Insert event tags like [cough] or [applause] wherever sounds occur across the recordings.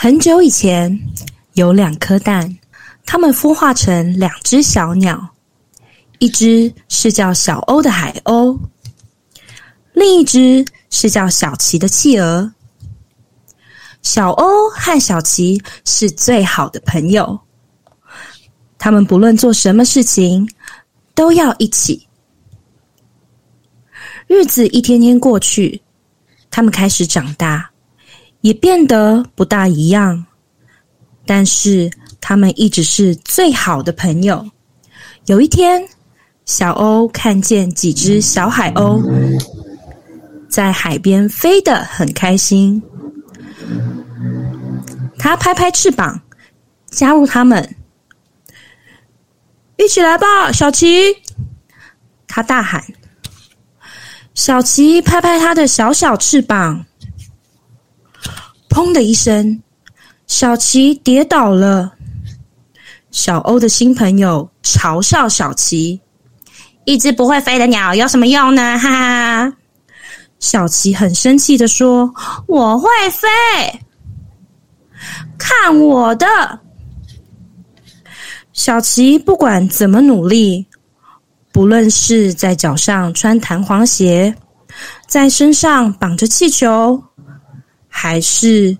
很久以前，有两颗蛋，它们孵化成两只小鸟，一只是叫小欧的海鸥，另一只是叫小琪的企鹅。小欧和小琪是最好的朋友，他们不论做什么事情都要一起。日子一天天过去，他们开始长大，也变得不大一样。但是他们一直是最好的朋友。有一天，小欧看见几只小海鸥在海边飞得很开心。他拍拍翅膀，加入他们，一起来吧，小琪！他大喊。小琪拍拍他的小小翅膀，砰的一声，小琪跌倒了。小欧的新朋友嘲笑小琪：“一只不会飞的鸟有什么用呢？” [laughs] 哈哈。小琪很生气的说：“我会飞。”看我的！小琪不管怎么努力，不论是在脚上穿弹簧鞋，在身上绑着气球，还是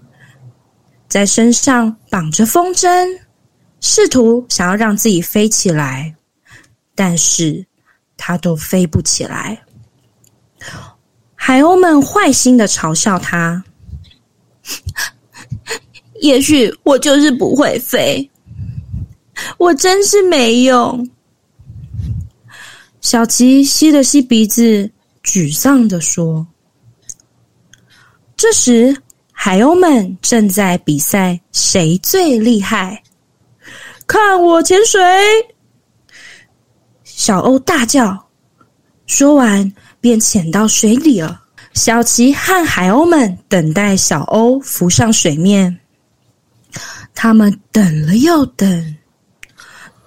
在身上绑着风筝，试图想要让自己飞起来，但是他都飞不起来。海鸥们坏心的嘲笑他。也许我就是不会飞，我真是没用。小琪吸了吸鼻子，沮丧的说：“这时，海鸥们正在比赛谁最厉害。看我潜水！”小欧大叫，说完便潜到水里了。小琪和海鸥们等待小欧浮上水面。他们等了又等，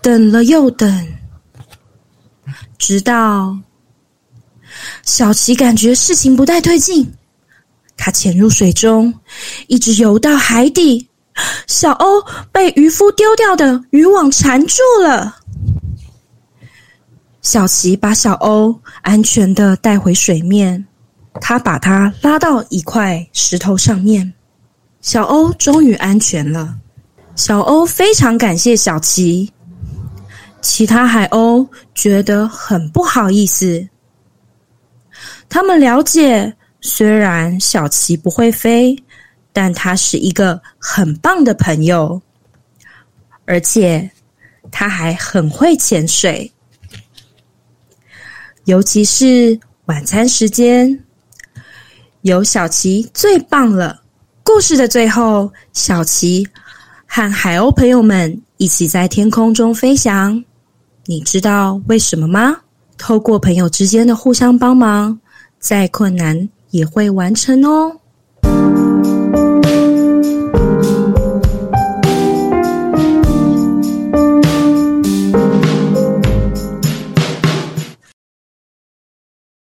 等了又等，直到小琪感觉事情不太对劲，他潜入水中，一直游到海底。小欧被渔夫丢掉的渔网缠住了。小琪把小欧安全的带回水面，他把它拉到一块石头上面。小欧终于安全了。小欧非常感谢小琪，其他海鸥觉得很不好意思。他们了解，虽然小琪不会飞，但他是一个很棒的朋友，而且他还很会潜水。尤其是晚餐时间，有小琪最棒了。故事的最后，小琪。和海鸥朋友们一起在天空中飞翔，你知道为什么吗？透过朋友之间的互相帮忙，再困难也会完成哦。